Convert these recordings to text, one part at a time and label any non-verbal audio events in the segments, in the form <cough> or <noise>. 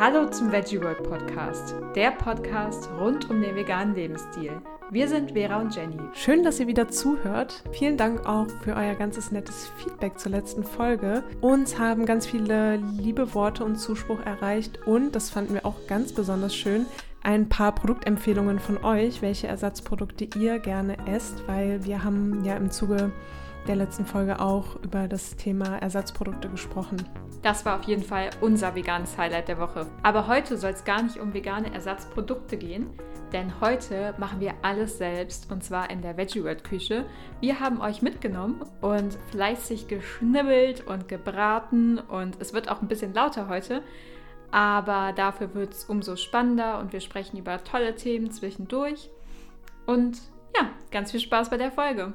Hallo zum Veggie World Podcast, der Podcast rund um den veganen Lebensstil. Wir sind Vera und Jenny. Schön, dass ihr wieder zuhört. Vielen Dank auch für euer ganzes nettes Feedback zur letzten Folge. Uns haben ganz viele liebe Worte und Zuspruch erreicht und, das fanden wir auch ganz besonders schön, ein paar Produktempfehlungen von euch, welche Ersatzprodukte ihr gerne esst, weil wir haben ja im Zuge der letzten Folge auch über das Thema Ersatzprodukte gesprochen. Das war auf jeden Fall unser veganes Highlight der Woche. Aber heute soll es gar nicht um vegane Ersatzprodukte gehen, denn heute machen wir alles selbst und zwar in der Veggie World Küche. Wir haben euch mitgenommen und fleißig geschnibbelt und gebraten und es wird auch ein bisschen lauter heute. Aber dafür wird es umso spannender und wir sprechen über tolle Themen zwischendurch. Und ja, ganz viel Spaß bei der Folge.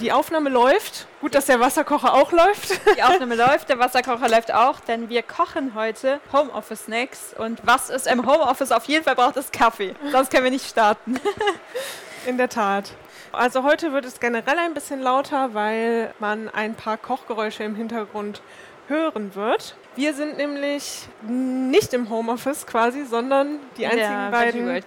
Die Aufnahme läuft. Gut, dass der Wasserkocher auch läuft. Die Aufnahme läuft, der Wasserkocher läuft auch, denn wir kochen heute Homeoffice-Snacks. Und was es im Homeoffice auf jeden Fall braucht, ist Kaffee. Sonst können wir nicht starten. <laughs> In der Tat. Also heute wird es generell ein bisschen lauter, weil man ein paar Kochgeräusche im Hintergrund hören wird. Wir sind nämlich nicht im Homeoffice quasi, sondern die einzigen beiden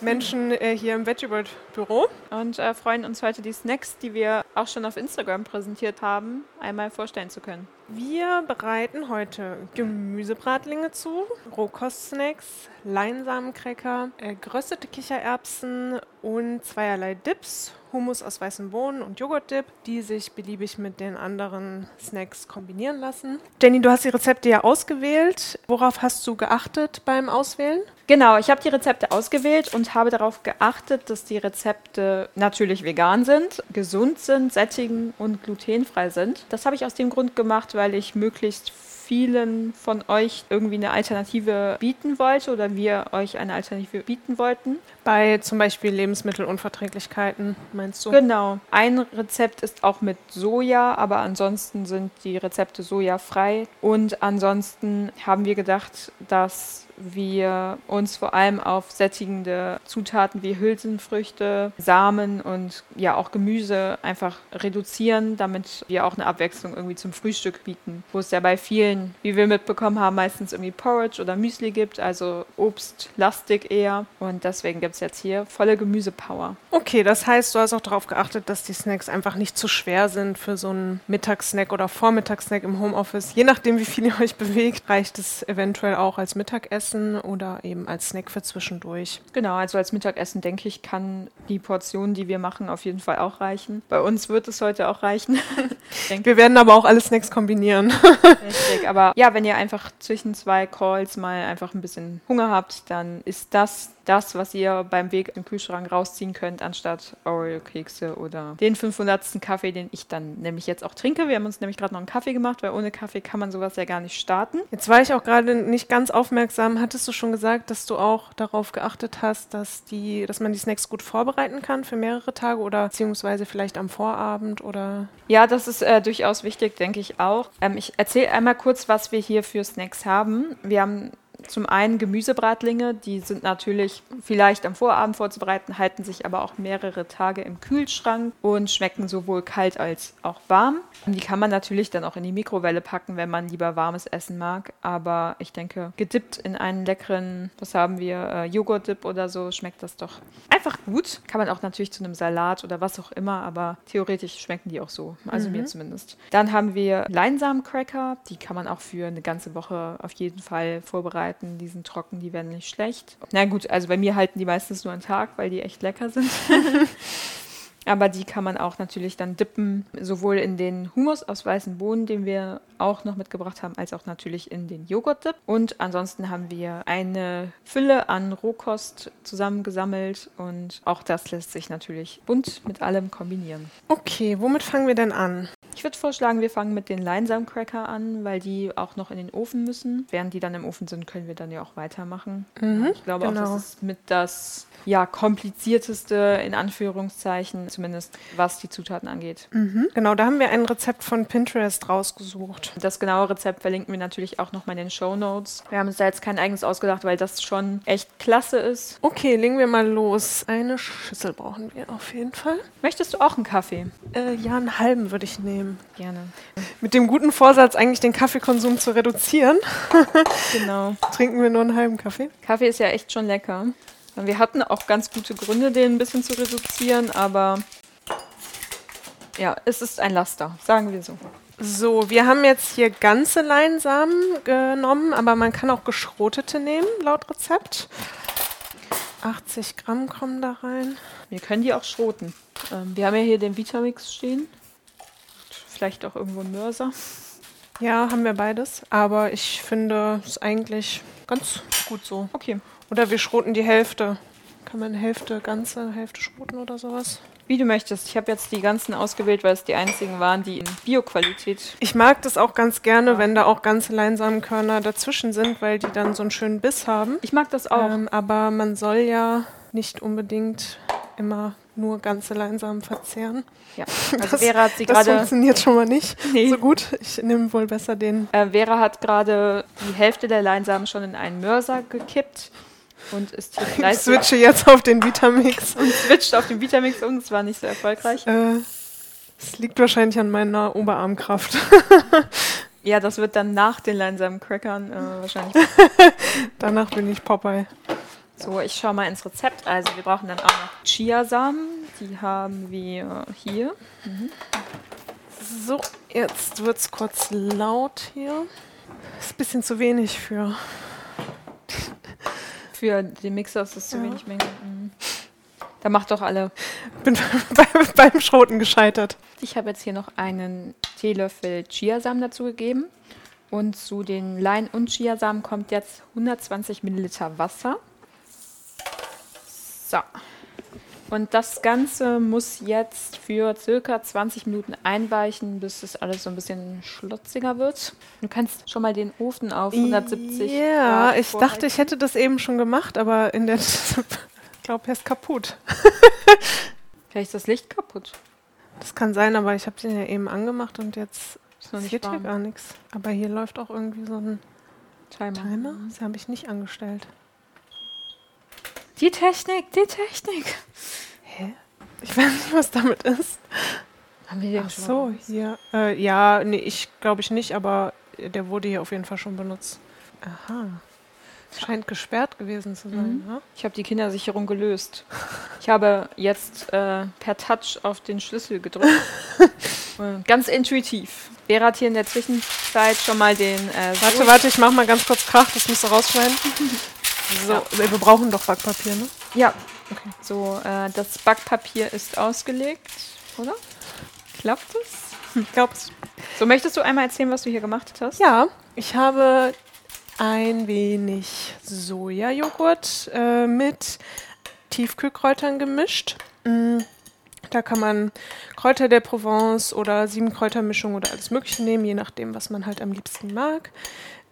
Menschen äh, hier im Veggie World Büro. Und äh, freuen uns heute die Snacks, die wir auch schon auf Instagram präsentiert haben, einmal vorstellen zu können. Wir bereiten heute Gemüsebratlinge zu, Rohkostsnacks, Leinsamencracker, äh, geröstete Kichererbsen und zweierlei Dips Hummus aus weißen Bohnen und Joghurtdip, die sich beliebig mit den anderen Snacks kombinieren lassen. Jenny, du hast die Rezepte ja ausgewählt. Worauf hast du geachtet beim Auswählen? Genau, ich habe die Rezepte ausgewählt und habe darauf geachtet, dass die Rezepte natürlich vegan sind, gesund sind, sättigen und glutenfrei sind. Das habe ich aus dem Grund gemacht, weil ich möglichst vielen von euch irgendwie eine Alternative bieten wollte oder wir euch eine Alternative bieten wollten. Bei zum Beispiel Lebensmittelunverträglichkeiten, meinst du? Genau. Ein Rezept ist auch mit Soja, aber ansonsten sind die Rezepte sojafrei. Und ansonsten haben wir gedacht, dass wir uns vor allem auf sättigende Zutaten wie Hülsenfrüchte, Samen und ja auch Gemüse einfach reduzieren, damit wir auch eine Abwechslung irgendwie zum Frühstück bieten, wo es ja bei vielen, wie wir mitbekommen haben, meistens irgendwie Porridge oder Müsli gibt, also obstlastig eher und deswegen gibt es jetzt hier volle Gemüsepower. Okay, das heißt, du hast auch darauf geachtet, dass die Snacks einfach nicht zu schwer sind für so einen Mittagssnack oder Vormittagssnack im Homeoffice. Je nachdem, wie viel ihr euch bewegt, reicht es eventuell auch als Mittagessen Mittagessen oder eben als Snack für zwischendurch. Genau, also als Mittagessen denke ich, kann die Portion, die wir machen, auf jeden Fall auch reichen. Bei uns wird es heute auch reichen. <laughs> wir werden aber auch alle Snacks kombinieren. <laughs> Richtig, aber ja, wenn ihr einfach zwischen zwei Calls mal einfach ein bisschen Hunger habt, dann ist das das, was ihr beim Weg im Kühlschrank rausziehen könnt, anstatt Oreo-Kekse oder den 500. Kaffee, den ich dann nämlich jetzt auch trinke. Wir haben uns nämlich gerade noch einen Kaffee gemacht, weil ohne Kaffee kann man sowas ja gar nicht starten. Jetzt war ich auch gerade nicht ganz aufmerksam. Hattest du schon gesagt, dass du auch darauf geachtet hast, dass, die, dass man die Snacks gut vorbereiten kann für mehrere Tage oder beziehungsweise vielleicht am Vorabend oder? Ja, das ist äh, durchaus wichtig, denke ich auch. Ähm, ich erzähle einmal kurz, was wir hier für Snacks haben. Wir haben zum einen Gemüsebratlinge, die sind natürlich vielleicht am Vorabend vorzubereiten, halten sich aber auch mehrere Tage im Kühlschrank und schmecken sowohl kalt als auch warm. Die kann man natürlich dann auch in die Mikrowelle packen, wenn man lieber warmes Essen mag. Aber ich denke, gedippt in einen leckeren, was haben wir, äh, Joghurt-Dip oder so, schmeckt das doch einfach gut. Kann man auch natürlich zu einem Salat oder was auch immer, aber theoretisch schmecken die auch so. Also mhm. mir zumindest. Dann haben wir Leinsamencracker. Die kann man auch für eine ganze Woche auf jeden Fall vorbereiten Die sind trocken, die werden nicht schlecht. Na gut, also bei mir halten die meistens nur einen Tag, weil die echt lecker sind. <laughs> Aber die kann man auch natürlich dann dippen, sowohl in den Hummus aus weißen Bohnen, den wir auch noch mitgebracht haben, als auch natürlich in den Joghurt-Dip. Und ansonsten haben wir eine Fülle an Rohkost zusammengesammelt und auch das lässt sich natürlich bunt mit allem kombinieren. Okay, womit fangen wir denn an? Ich würde vorschlagen, wir fangen mit den Leinsamcracker an, weil die auch noch in den Ofen müssen. Während die dann im Ofen sind, können wir dann ja auch weitermachen. Mhm, ich glaube genau. auch, das ist mit das ja, komplizierteste, in Anführungszeichen, zumindest was die Zutaten angeht. Mhm. Genau, da haben wir ein Rezept von Pinterest rausgesucht. Das genaue Rezept verlinken wir natürlich auch nochmal in den Show Notes. Wir haben uns da jetzt kein eigenes ausgedacht, weil das schon echt klasse ist. Okay, legen wir mal los. Eine Schüssel brauchen wir auf jeden Fall. Möchtest du auch einen Kaffee? Äh, ja, einen halben würde ich nehmen. Gerne. Mit dem guten Vorsatz, eigentlich den Kaffeekonsum zu reduzieren, <laughs> Genau. trinken wir nur einen halben Kaffee. Kaffee ist ja echt schon lecker. Wir hatten auch ganz gute Gründe, den ein bisschen zu reduzieren, aber ja, es ist ein Laster, sagen wir so. So, wir haben jetzt hier ganze Leinsamen genommen, aber man kann auch geschrotete nehmen, laut Rezept. 80 Gramm kommen da rein. Wir können die auch schroten. Ähm, wir haben ja hier den Vitamix stehen. Vielleicht auch irgendwo ein Mörser. Ja, haben wir beides. Aber ich finde es eigentlich ganz gut so. Okay. Oder wir schroten die Hälfte. Kann man Hälfte ganze, Hälfte schroten oder sowas? Wie du möchtest. Ich habe jetzt die ganzen ausgewählt, weil es die einzigen waren, die in Bioqualität. Ich mag das auch ganz gerne, wenn da auch ganze Leinsamenkörner dazwischen sind, weil die dann so einen schönen Biss haben. Ich mag das auch. Ähm, aber man soll ja nicht unbedingt immer nur ganze Leinsamen verzehren. ja. <laughs> Also das- Vera hat sie Das gerade. funktioniert schon mal nicht <laughs> Nee. so gut. Ich nehme wohl besser den. Äh, Vera hat gerade die Hälfte der Leinsamen schon in einen Mörser gekippt und ist hier <laughs> Ich fleißig switche jetzt auf den Vitamix. und switcht auf den Vitamix um. Es war nicht so erfolgreich. Äh, Es liegt wahrscheinlich an meiner Oberarmkraft. Ja, das wird dann nach den Leinsamencrackern äh, wahrscheinlich. Danach bin ich Popeye. So, ich schaue mal ins Rezept. Also wir brauchen dann auch noch Chiasamen. Die haben wir hier. So, jetzt wird es kurz laut hier. Ist ein bisschen zu wenig für. <laughs> Für den Mixer ist das zu Ja. wenig Menge. Mhm. Da macht doch alle. Bin <laughs> bei, beim Schroten gescheitert. Ich habe jetzt hier noch einen Teelöffel Chiasamen dazu gegeben. Und zu den Lein- und Chiasamen kommt jetzt 120 Milliliter Wasser. So. Und das Ganze muss jetzt für circa 20 Minuten einweichen, bis es alles so ein bisschen schlotziger wird. Du kannst schon mal den Ofen auf 170 Ja, Grad ich dachte, ich hätte das eben schon gemacht, aber in der. <laughs> Ich glaube, er ist kaputt. <laughs> Vielleicht ist das Licht kaputt. Das kann sein, aber ich habe den ja eben angemacht und jetzt passiert hier gar nichts. Aber hier läuft auch irgendwie so ein Timer. Timer. Das habe ich nicht angestellt. Die Technik, die Technik. Hä? Ich weiß nicht, was damit ist. Haben wir den Ach schon so, hier. Äh, ja, nee, ich glaube ich nicht, aber der wurde hier auf jeden Fall schon benutzt. Aha. Scheint gesperrt gewesen zu sein, Mhm. ne? Ich habe die Kindersicherung gelöst. Ich habe jetzt äh, per Touch auf den Schlüssel gedrückt. <laughs> Äh, Ganz intuitiv. Vera hat hier in der Zwischenzeit schon mal den. Äh, Warte, warte, ich mach mal ganz kurz Krach, das musst du rausschneiden. <laughs> So, Ja. wir brauchen doch Backpapier, ne? Ja, okay. So, äh, das Backpapier ist ausgelegt, oder? Klappt es? Ich glaub's. So, möchtest du einmal erzählen, was du hier gemacht hast? Ja, ich habe ein wenig Sojajoghurt äh, mit Tiefkühlkräutern gemischt. Mm, Da kann man Kräuter der Provence oder Siebenkräutermischung oder alles Mögliche nehmen, je nachdem, was man halt am liebsten mag.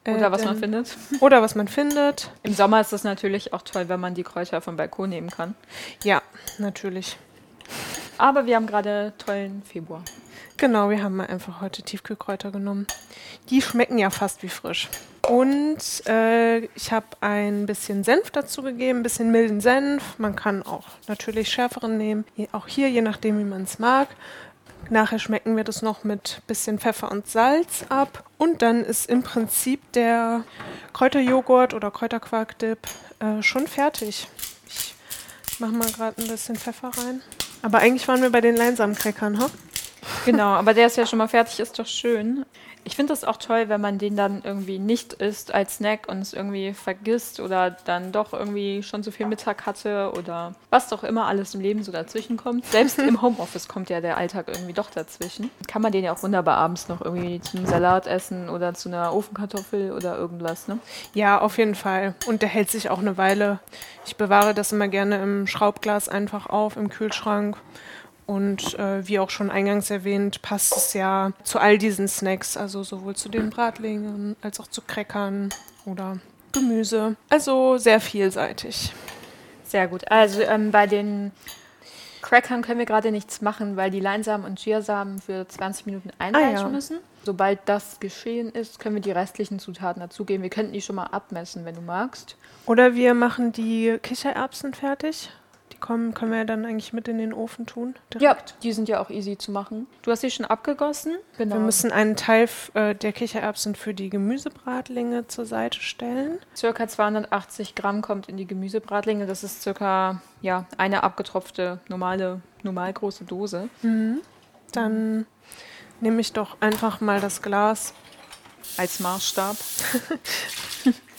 Äh, Oder was man findet. <laughs> Oder was man findet. Im Sommer ist es natürlich auch toll, wenn man die Kräuter vom Balkon nehmen kann. Ja, natürlich. Aber wir haben gerade tollen Februar. Genau, wir haben mal einfach heute Tiefkühlkräuter genommen. Die schmecken ja fast wie frisch. Und äh, ich habe ein bisschen Senf dazu gegeben, ein bisschen milden Senf. Man kann auch natürlich schärferen nehmen. Auch hier, je nachdem, wie man es mag. Nachher schmecken wir das noch mit bisschen Pfeffer und Salz ab. Und dann ist im Prinzip der Kräuterjoghurt oder Kräuterquarkdip äh, schon fertig. Ich mache mal gerade ein bisschen Pfeffer rein. Aber eigentlich waren wir bei den Leinsamencrackern, ha? Genau, aber der ist ja schon mal fertig, ist doch schön. Ich finde das auch toll, wenn man den dann irgendwie nicht isst als Snack und es irgendwie vergisst oder dann doch irgendwie schon so viel Mittag hatte oder was doch immer alles im Leben so dazwischen kommt. Selbst im Homeoffice kommt ja der Alltag irgendwie doch dazwischen. Kann man den ja auch wunderbar abends noch irgendwie zum Salat essen oder zu einer Ofenkartoffel oder irgendwas, ne? Ja, auf jeden Fall. Und der hält sich auch eine Weile. Ich bewahre das immer gerne im Schraubglas einfach auf, im Kühlschrank. Und äh, wie auch schon eingangs erwähnt, passt es ja zu all diesen Snacks, also sowohl zu den Bratlingen als auch zu Crackern oder Gemüse. Also sehr vielseitig. Sehr gut. Also ähm, bei den Crackern können wir gerade nichts machen, weil die Leinsamen und Chiasamen für 20 Minuten einweichen Ah, ja. müssen. Sobald das geschehen ist, können wir die restlichen Zutaten dazugeben. Wir könnten die schon mal abmessen, wenn du magst. Oder wir machen die Kichererbsen fertig. Kommen, können wir dann eigentlich mit in den Ofen tun. Ja, die sind ja auch easy zu machen. Du hast sie schon abgegossen. Genau. Wir müssen einen Teil äh, der Kichererbsen für die Gemüsebratlinge zur Seite stellen. Circa 280 Gramm kommt in die Gemüsebratlinge. Das ist circa ja, eine abgetropfte normale, normal große Dose. Mhm. Dann nehme ich doch einfach mal das Glas als Maßstab. <laughs>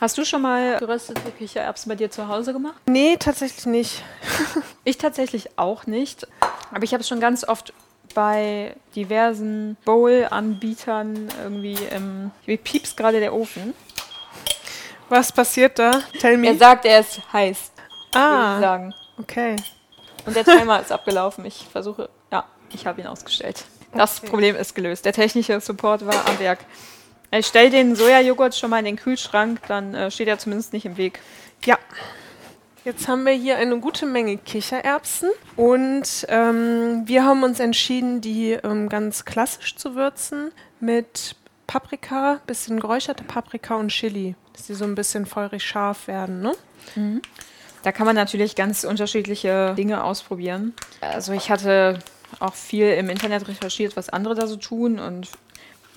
Hast du schon mal geröstete Kichererbsen bei dir zu Hause gemacht? Nee, tatsächlich nicht. <laughs> ich tatsächlich auch nicht. Aber ich habe es schon ganz oft bei diversen Bowl-Anbietern irgendwie im. Wie piepst gerade der Ofen? Was passiert da? Tell me. Er sagt, er ist heiß. Ah. sagen. Okay. Und der Timer ist abgelaufen. Ich versuche. Ja, ich habe ihn ausgestellt. Das okay. Problem ist gelöst. Der technische Support war am Werk. Ich stelle den Sojajoghurt schon mal in den Kühlschrank, dann äh, steht er zumindest nicht im Weg. Ja. Jetzt haben wir hier eine gute Menge Kichererbsen und ähm, wir haben uns entschieden, die ähm, ganz klassisch zu würzen mit Paprika, bisschen geräucherte Paprika und Chili, dass die so ein bisschen feurig scharf werden. Ne? Mhm. Da kann man natürlich ganz unterschiedliche Dinge ausprobieren. Also ich hatte auch viel im Internet recherchiert, was andere da so tun und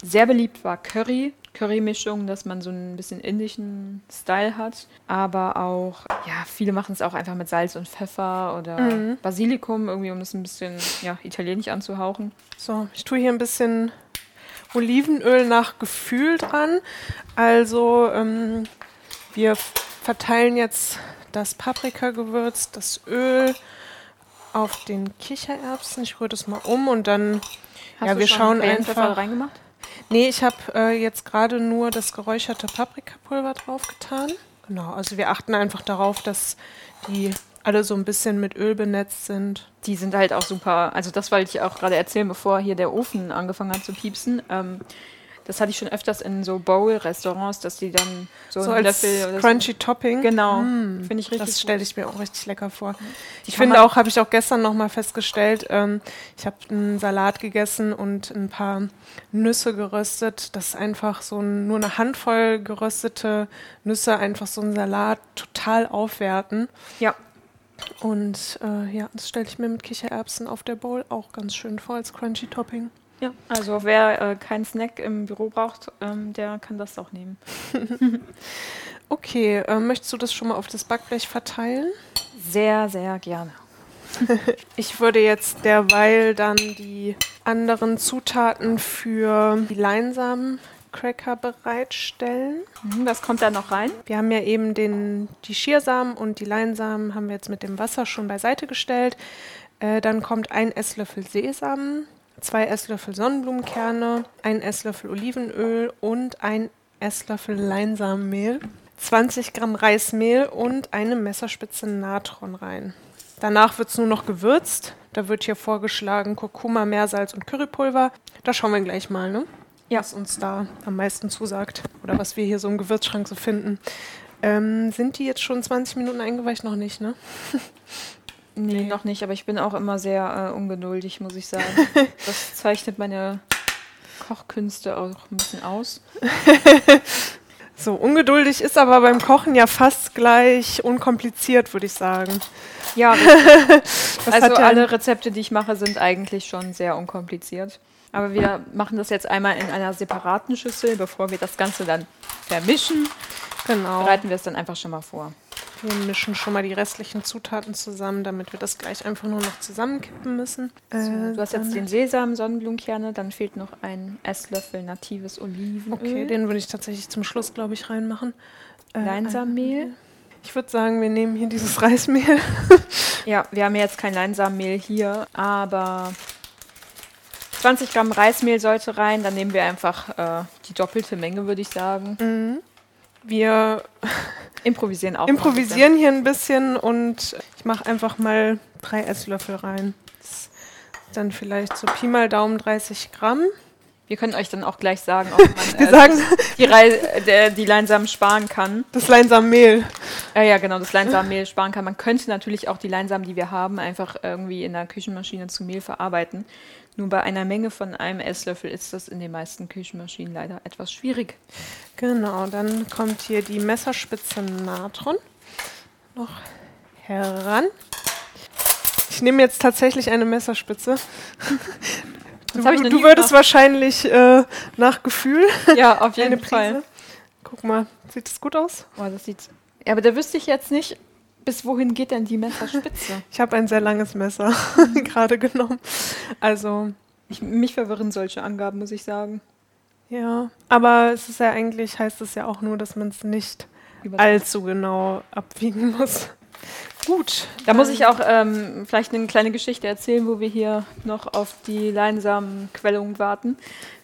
sehr beliebt war Curry, Curry-Mischung, dass man so ein bisschen indischen Style hat. Aber auch, ja, viele machen es auch einfach mit Salz und Pfeffer oder mhm. Basilikum, irgendwie, um das ein bisschen ja, italienisch anzuhauchen. So, ich tue hier ein bisschen Olivenöl nach Gefühl dran. Also, ähm, wir verteilen jetzt das Paprikagewürz, das Öl auf den Kichererbsen. Ich rühre das mal um und dann, Hast ja, wir schauen einfach. reingemacht? Nee, ich habe äh, jetzt gerade nur das geräucherte Paprikapulver draufgetan. Genau, also wir achten einfach darauf, dass die alle so ein bisschen mit Öl benetzt sind. Die sind halt auch super. Also das wollte ich auch gerade erzählen, bevor hier der Ofen angefangen hat zu piepsen. Ähm, das hatte ich schon öfters in so Bowl-Restaurants, dass die dann so, so einen Löffel Crunchy so. Topping. Genau. Mm, finde ich richtig. Das stelle ich mir auch richtig lecker vor. Die ich finde auch, habe ich auch gestern nochmal festgestellt, ähm, ich habe einen Salat gegessen und ein paar Nüsse geröstet. Das ist einfach so ein, nur eine Handvoll geröstete Nüsse, einfach so einen Salat total aufwerten. Ja. Und äh, ja, das stelle ich mir mit Kichererbsen auf der Bowl auch ganz schön vor als Crunchy Topping. Ja, also wer äh, keinen Snack im Büro braucht, ähm, der kann das auch nehmen. <laughs> okay, äh, möchtest du das schon mal auf das Backblech verteilen? Sehr, sehr gerne. <laughs> ich würde jetzt derweil dann die anderen Zutaten für die Leinsamen Cracker bereitstellen. Mhm, was kommt da noch rein? Wir haben ja eben den, die Schiersamen und die Leinsamen haben wir jetzt mit dem Wasser schon beiseite gestellt. Äh, dann kommt ein Esslöffel Sesam, zwei Esslöffel Sonnenblumenkerne, ein Esslöffel Olivenöl und ein Esslöffel Leinsamenmehl, 20 Gramm Reismehl und eine Messerspitze Natron rein. Danach wird es nur noch gewürzt. Da wird hier vorgeschlagen Kurkuma, Meersalz und Currypulver. Da schauen wir gleich mal, ne? Ja. was uns da am meisten zusagt oder was wir hier so im Gewürzschrank so finden. Ähm, sind die jetzt schon 20 Minuten eingeweicht? Noch nicht, ne? <laughs> Nee, noch nicht, aber ich bin auch immer sehr äh, ungeduldig, muss ich sagen. <laughs> Das zeichnet meine Kochkünste auch ein bisschen aus. <laughs> so, ungeduldig ist aber beim Kochen ja fast gleich unkompliziert, würde ich sagen. Ja, <laughs> also alle Rezepte, die ich mache, sind eigentlich schon sehr unkompliziert. Aber wir machen das jetzt einmal in einer separaten Schüssel, bevor wir das Ganze dann vermischen. Genau. Bereiten wir es dann einfach schon mal vor. Wir mischen schon mal die restlichen Zutaten zusammen, damit wir das gleich einfach nur noch zusammenkippen müssen. So, äh, du hast jetzt den Sesam, Sonnenblumenkerne, dann fehlt noch ein Esslöffel natives Olivenöl. Okay, den würde ich tatsächlich zum Schluss, glaube ich, reinmachen. Äh, Leinsamenmehl. Ich würde sagen, wir nehmen hier dieses <laughs> Reismehl. ja, wir haben jetzt kein Leinsamenmehl hier, aber 20 Gramm Reismehl sollte rein. Dann nehmen wir einfach äh, die doppelte Menge, würde ich sagen. Mhm. Wir improvisieren auch. Improvisieren hier ein bisschen und ich mache einfach mal drei Esslöffel rein. Dann vielleicht so Pi mal Daumen 30 Gramm. Wir können euch dann auch gleich sagen, ob man <laughs> äh, sagen, die, die Leinsamen sparen kann. Das Leinsamenmehl. Ja, ja, genau, das Leinsamenmehl sparen kann. Man könnte natürlich auch die Leinsamen, die wir haben, einfach irgendwie in der Küchenmaschine zu Mehl verarbeiten. Nur bei einer Menge von einem Esslöffel ist das in den meisten Küchenmaschinen leider etwas schwierig. Genau, dann kommt hier die Messerspitze Natron noch heran. Ich nehme jetzt tatsächlich eine Messerspitze. <laughs> Du, du würdest wahrscheinlich äh, nach Gefühl. Ja, auf <laughs> jeden Fall. Guck mal, sieht das gut aus? Oh, das sieht. Ja, aber da wüsste ich jetzt nicht, bis wohin geht denn die Messerspitze? <laughs> ich habe ein sehr langes Messer <laughs> gerade genommen. Also. Ich, mich verwirren solche Angaben, muss ich sagen. Ja, aber es ist ja eigentlich, heißt es ja auch nur, dass man es nicht allzu genau abwiegen muss. Gut. Da muss ich auch ähm, vielleicht eine kleine Geschichte erzählen, wo wir hier noch auf die Leinsamenquellung warten.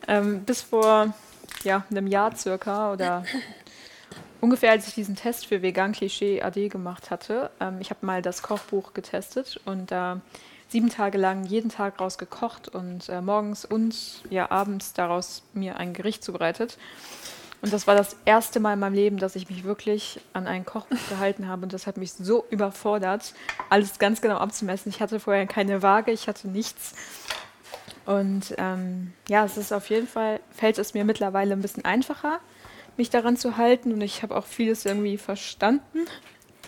Ähm, bis vor ja, einem Jahr circa oder ungefähr, als ich diesen Test für Vegan Klischee AD gemacht hatte, ähm, ich habe mal das Kochbuch getestet und da äh, sieben Tage lang jeden Tag raus gekocht und äh, morgens und ja abends daraus mir ein Gericht zubereitet. Und das war das erste Mal in meinem Leben, dass ich mich wirklich an ein Kochbuch <laughs> gehalten habe. Und das hat mich so überfordert, alles ganz genau abzumessen. Ich hatte vorher keine Waage, ich hatte nichts. Und ähm, ja, es ist auf jeden Fall, fällt es mir mittlerweile ein bisschen einfacher, mich daran zu halten. Und ich habe auch vieles irgendwie verstanden.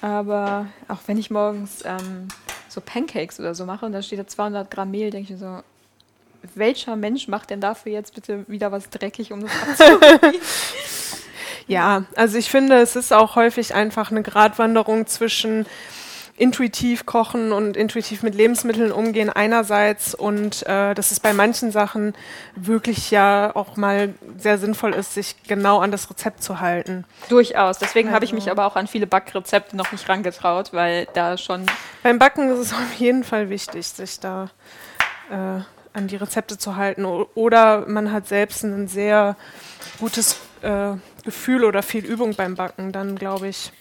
Aber auch wenn ich morgens ähm, so Pancakes oder so mache und da steht da 200 Gramm Mehl, denke ich mir so, welcher Mensch macht denn dafür jetzt bitte wieder was dreckig, um das abzuziehen? <laughs> <laughs> ja, also ich finde, es ist auch häufig einfach eine Gratwanderung zwischen intuitiv kochen und intuitiv mit Lebensmitteln umgehen einerseits und äh, dass es bei manchen Sachen wirklich ja auch mal sehr sinnvoll ist, sich genau an das Rezept zu halten. Durchaus. Deswegen also. habe ich mich aber auch an viele Backrezepte noch nicht rangetraut, weil da schon. Beim Backen ist es <laughs> auf jeden Fall wichtig, sich da äh, an die Rezepte zu halten. Oder man hat selbst ein sehr gutes äh, Gefühl oder viel Übung beim Backen. Dann glaube ich,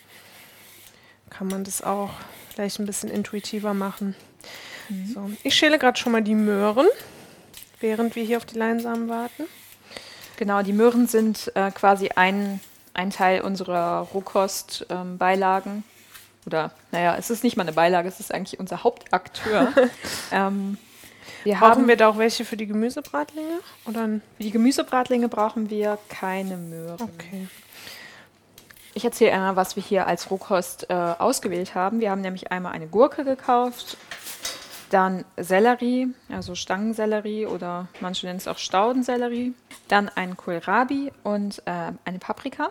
kann man das auch vielleicht ein bisschen intuitiver machen. Mhm. So, ich schäle gerade schon mal die Möhren, während wir hier auf die Leinsamen warten. Genau, die Möhren sind äh, quasi ein, ein Teil unserer Rohkostbeilagen. Ähm, Oder, naja, es ist nicht mal eine Beilage, es ist eigentlich unser Hauptakteur. <laughs> ähm, wir brauchen haben, wir da auch welche für die Gemüsebratlinge? Oder? Für die Gemüsebratlinge brauchen wir keine Möhren. Okay. Ich erzähle einmal, was wir hier als Rohkost äh, ausgewählt haben. Wir haben nämlich einmal eine Gurke gekauft, dann Sellerie, also Stangensellerie oder manche nennen es auch Staudensellerie, dann einen Kohlrabi und äh, eine Paprika.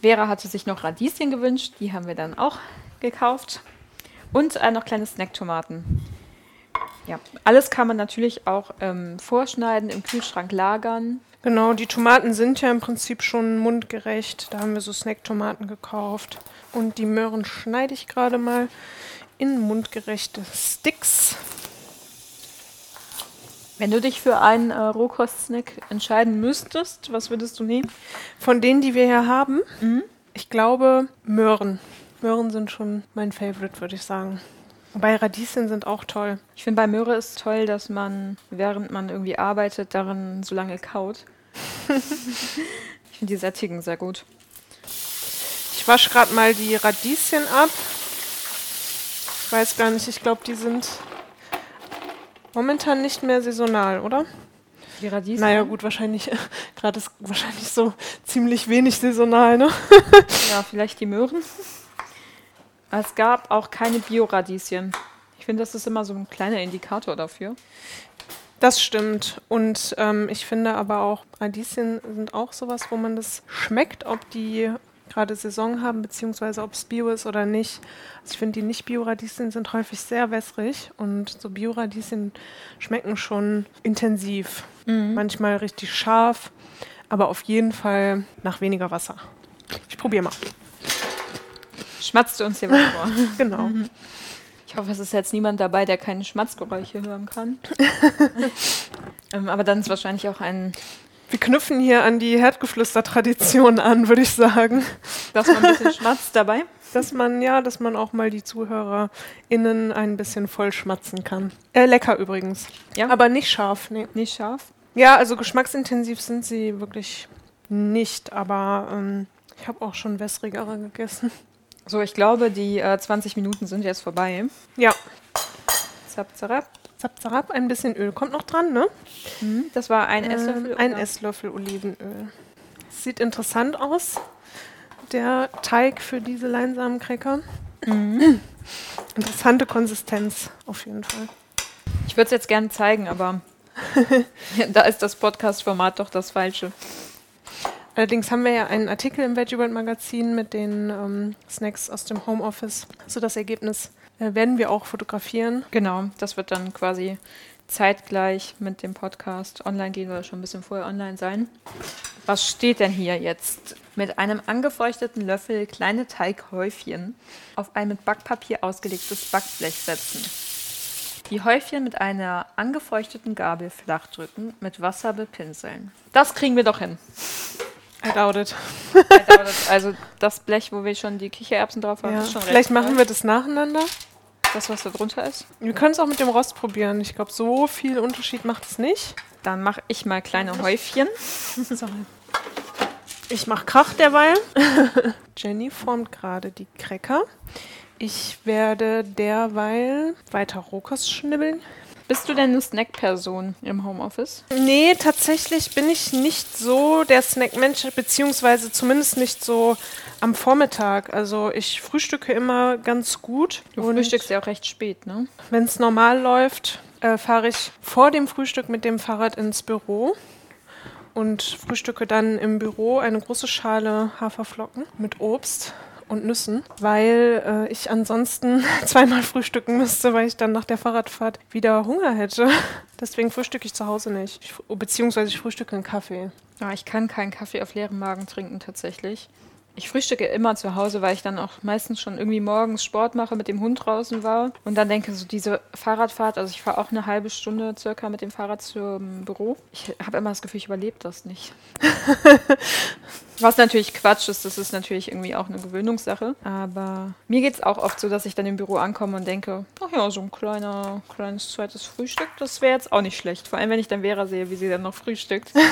Vera hatte sich noch Radieschen gewünscht, die haben wir dann auch gekauft. Und äh, noch kleine Snacktomaten. Ja, alles kann man natürlich auch ähm, vorschneiden, im Kühlschrank lagern. Genau, die Tomaten sind ja im Prinzip schon mundgerecht. Da haben wir so Snacktomaten gekauft. Und die Möhren schneide ich gerade mal in mundgerechte Sticks. Wenn du dich für einen äh, Rohkostsnack entscheiden müsstest, was würdest du nehmen? Von denen, die wir hier haben, mhm. ich glaube Möhren. Möhren sind schon mein Favorite, würde ich sagen. Wobei Radieschen sind auch toll. Ich finde bei Möhre ist toll, dass man, während man irgendwie arbeitet, darin so lange kaut. <laughs> ich finde die sättigen sehr gut. Ich wasche gerade mal die Radieschen ab. Ich weiß gar nicht, ich glaube, die sind momentan nicht mehr saisonal, oder? Die Radieschen? Naja, gut, wahrscheinlich, <laughs> gerade ist wahrscheinlich so ziemlich wenig saisonal, ne? <laughs> ja, vielleicht die Möhren. Es gab auch keine Bio-Radieschen. Ich finde, das ist immer so ein kleiner Indikator dafür. Das stimmt. Und ähm, ich finde aber auch, Radieschen sind auch sowas, wo man das schmeckt, ob die gerade Saison haben, beziehungsweise ob es Bio ist oder nicht. Also ich finde, die Nicht-Bio-Radieschen sind häufig sehr wässrig und so Bio-Radieschen schmecken schon intensiv. Mhm. Manchmal richtig scharf, aber auf jeden Fall nach weniger Wasser. Ich probiere mal. Schmatzt du uns hier mal vor. <laughs> genau. Mhm. Ich hoffe, es ist jetzt niemand dabei, der keine Schmatzgeräusche hören kann. <laughs> ähm, aber dann ist wahrscheinlich auch ein. Wir knüpfen hier an die Herdgeflüster-Tradition an, würde ich sagen. Dass man ein bisschen schmatzt dabei? Dass man, ja, dass man auch mal die ZuhörerInnen ein bisschen voll schmatzen kann. Äh, lecker übrigens. Ja. Aber nicht scharf, nee. Nicht scharf? Ja, also geschmacksintensiv sind sie wirklich nicht, aber ähm, ich habe auch schon wässrigere gegessen. So, ich glaube, die äh, 20 Minuten sind jetzt vorbei. Ja. Zap, zarab. Zap, zarab. Ein bisschen Öl kommt noch dran, ne? Mhm. Das war ein ähm, Esslöffel? Ein Esslöffel Olivenöl. Sieht interessant aus, der Teig für diese Leinsamencracker. Mhm. <clears throat> Interessante Konsistenz auf jeden Fall. Ich würde es jetzt gerne zeigen, aber <laughs> <laughs> da ist das Podcast-Format doch das falsche. Allerdings haben wir ja einen Artikel im Veggie World Magazin mit den ähm, Snacks aus dem Homeoffice. So das Ergebnis äh, werden wir auch fotografieren. Genau, das wird dann quasi zeitgleich mit dem Podcast online gehen oder schon ein bisschen vorher online sein. Was steht denn hier jetzt? Mit einem angefeuchteten Löffel kleine Teighäufchen auf ein mit Backpapier ausgelegtes Backblech setzen. Die Häufchen mit einer angefeuchteten Gabel flach drücken, mit Wasser bepinseln. Das kriegen wir doch hin. I doubt it. Also das Blech, wo wir schon die Kichererbsen drauf haben, Ja. ist schon recht Vielleicht machen wir das nacheinander. das, was da drunter ist. Wir können es auch mit dem Rost probieren. Ich glaube, so viel Unterschied macht es nicht. Dann mache ich mal kleine Häufchen. <laughs> Sorry. Ich mache Krach derweil. <laughs> Jenny formt gerade die Cracker. Ich werde derweil weiter Rohkost schnibbeln. Bist du denn eine Snack-Person im Homeoffice? Nee, tatsächlich bin ich nicht so der Snackmensch, beziehungsweise zumindest nicht so am Vormittag. Also ich frühstücke immer ganz gut. Du frühstückst ja auch recht spät, ne? Wenn es normal läuft, äh, fahre ich vor dem Frühstück mit dem Fahrrad ins Büro und frühstücke dann im Büro eine große Schale Haferflocken mit Obst und Nüssen, weil äh, ich ansonsten <laughs> zweimal frühstücken müsste, weil ich dann nach der Fahrradfahrt wieder Hunger hätte. <laughs> Deswegen frühstücke ich zu Hause nicht. Ich, beziehungsweise ich frühstücke einen Kaffee. Ja, ich kann keinen Kaffee auf leerem Magen trinken, tatsächlich. Ich frühstücke immer zu Hause, weil ich dann auch meistens schon irgendwie morgens Sport mache, mit dem Hund draußen war. Und dann denke, so diese Fahrradfahrt, also ich fahre auch eine halbe Stunde circa mit dem Fahrrad zum Büro. Ich habe immer das Gefühl, ich überlebe das nicht. <laughs> Was natürlich Quatsch ist, das ist natürlich irgendwie auch eine Gewöhnungssache. Aber mir geht es auch oft so, dass ich dann im Büro ankomme und denke, ach ja, so ein kleiner, kleines zweites Frühstück, das wäre jetzt auch nicht schlecht. Vor allem, wenn ich dann Vera sehe, wie sie dann noch frühstückt. <laughs>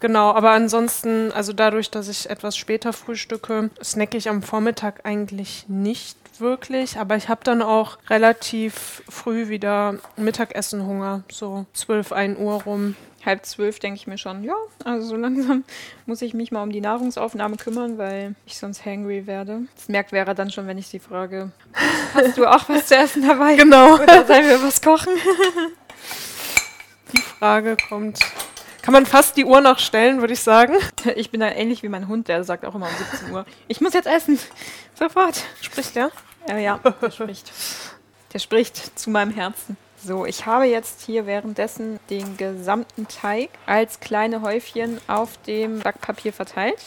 Genau, aber ansonsten, also dadurch, dass ich etwas später frühstücke, snacke ich am Vormittag eigentlich nicht wirklich. Aber ich habe dann auch relativ früh wieder Mittagessen Hunger, so 12, 1 Uhr rum. Halb zwölf denke ich mir schon, ja, also so <laughs> langsam muss ich mich mal um die Nahrungsaufnahme kümmern, weil ich sonst hangry werde. Das merkt Vera dann schon, wenn ich sie frage, hast du auch was zu essen dabei? <laughs> Genau. Oder sollen wir was kochen? <laughs> Die Frage kommt. Kann man fast die Uhr noch stellen, würde ich sagen. Ich bin da ähnlich wie mein Hund, der sagt auch immer um 17 Uhr, ich muss jetzt essen. Sofort. Spricht der? Ja, ja, der spricht. Der spricht zu meinem Herzen. So, ich habe jetzt hier währenddessen den gesamten Teig als kleine Häufchen auf dem Backpapier verteilt.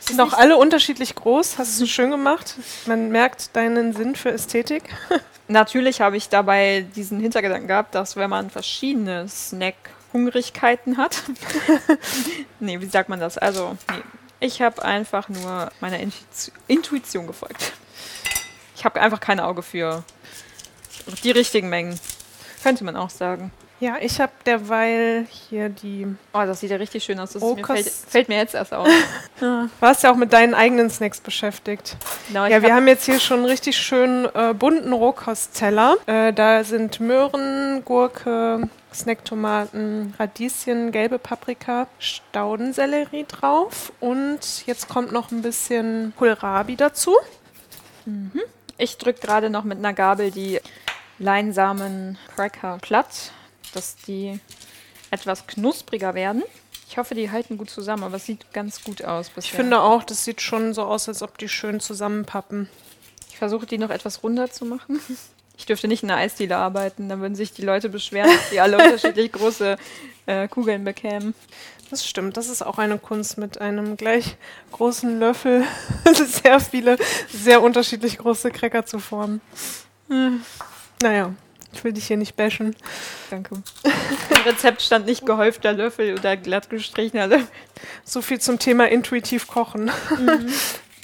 Sind auch alle unterschiedlich groß. Hast du schön gemacht. Man merkt deinen Sinn für Ästhetik. <laughs> Natürlich habe ich dabei diesen Hintergedanken gehabt, dass wenn man verschiedene Snack-Hungrigkeiten hat. <laughs> nee, wie sagt man das? Also, nee. Ich habe einfach nur meiner Intuition gefolgt. Ich habe einfach kein Auge für die richtigen Mengen. Könnte man auch sagen. Ja, ich habe derweil hier die. Oh, das sieht ja richtig schön aus. Das mir fällt, fällt mir jetzt erst auf. <laughs> Warst ja auch mit deinen eigenen Snacks beschäftigt. Genau, Ja, wir hab- haben jetzt hier schon einen richtig schönen äh, bunten Rohkostteller. Äh, da sind Möhren, Gurke, Snacktomaten, Radieschen, gelbe Paprika, Staudensellerie drauf und jetzt kommt noch ein bisschen Kohlrabi dazu. Ich drücke gerade noch mit einer Gabel die Leinsamen Cracker platt, dass die etwas knuspriger werden. Ich hoffe, die halten gut zusammen, aber es sieht ganz gut aus bisher. Ich finde auch, das sieht schon so aus, als ob die schön zusammenpappen. ich versuche die noch etwas runder zu machen. <laughs> Ich dürfte nicht in einer Eisdiele arbeiten, dann würden sich die Leute beschweren, dass die alle <laughs> unterschiedlich große äh, Kugeln bekämen. Das stimmt, das ist auch eine Kunst mit einem gleich großen Löffel <laughs> sehr viele, sehr unterschiedlich große Cracker zu formen. Naja, ich will dich hier nicht bashen. Danke. Im Rezept stand nicht gehäufter Löffel oder glatt gestrichener Löffel. So viel zum Thema intuitiv kochen. <laughs>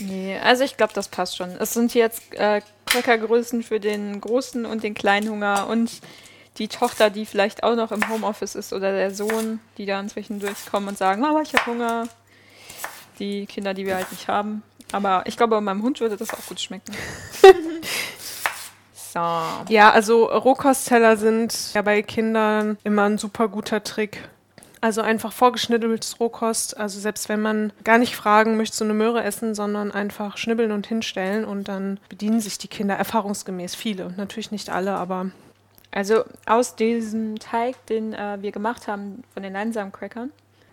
Nee, also ich glaube, das passt schon. Es sind jetzt äh, Crackergrößen für den großen und den kleinen Hunger und die Tochter, die vielleicht auch noch im Homeoffice ist oder der Sohn, die da inzwischen durchkommen und sagen, Mama, ich habe Hunger. Die Kinder, die wir halt nicht haben. Aber ich glaube, meinem Hund würde das auch gut schmecken. <laughs> so. Ja, also Rohkostteller sind ja bei Kindern immer ein super guter Trick. Also einfach vorgeschnitteltes Rohkost. Also selbst wenn man gar nicht fragen, möchtest du eine Möhre essen, sondern einfach schnibbeln und hinstellen und dann bedienen sich die Kinder erfahrungsgemäß viele. Natürlich nicht alle, aber. Also aus diesem Teig, den äh, wir gemacht haben von den Leinsamen-Crackern,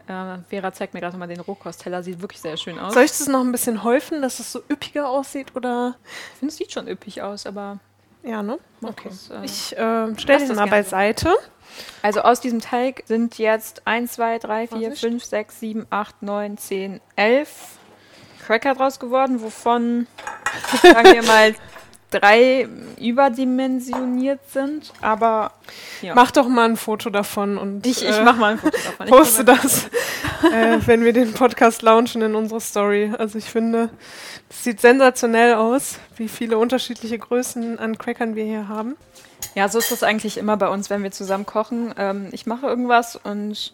äh, Vera zeigt mir gerade mal den Rohkostteller, sieht wirklich sehr schön aus. Soll ich das noch ein bisschen häufen, dass es so üppiger aussieht oder? Ich finde, es sieht schon üppig aus, aber. Ja, ne? Okay. Das, äh, ich äh, stelle den mal beiseite. Also aus diesem Teig sind jetzt 1, 2, 3, 4, 5, 6, 7, 8, 9, 10, 11 Cracker draus geworden, wovon, sagen wir mal, drei überdimensioniert sind, aber ja. Mach doch mal ein Foto davon und ich, ich äh, mach mal ein Foto davon. poste das, äh, wenn wir den Podcast launchen in unsere Story. Also ich finde, es sieht sensationell aus, wie viele unterschiedliche Größen an Crackern wir hier haben. Ja, so ist das eigentlich immer bei uns, wenn wir zusammen kochen. Ähm, ich mache irgendwas und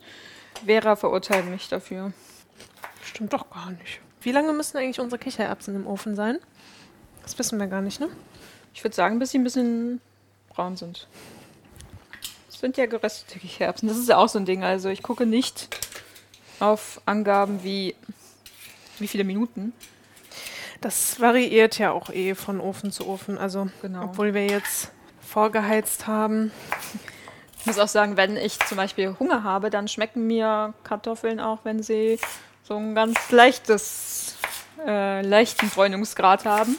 Vera verurteilt mich dafür. Stimmt doch gar nicht. Wie lange müssen eigentlich unsere Kichererbsen im Ofen sein? Das wissen wir gar nicht, ne? Ich würde sagen, bis sie ein bisschen braun sind. Das sind ja geröstete Kichererbsen. Das ist ja auch so ein Ding. Also ich gucke nicht auf Angaben wie wie viele Minuten. Das variiert ja auch eh von Ofen zu Ofen. Also genau. obwohl wir jetzt vorgeheizt haben. Ich muss auch sagen, wenn ich zum Beispiel Hunger habe, dann schmecken mir Kartoffeln auch, wenn sie so ein ganz leichtes, äh, leichten Bräunungsgrad haben.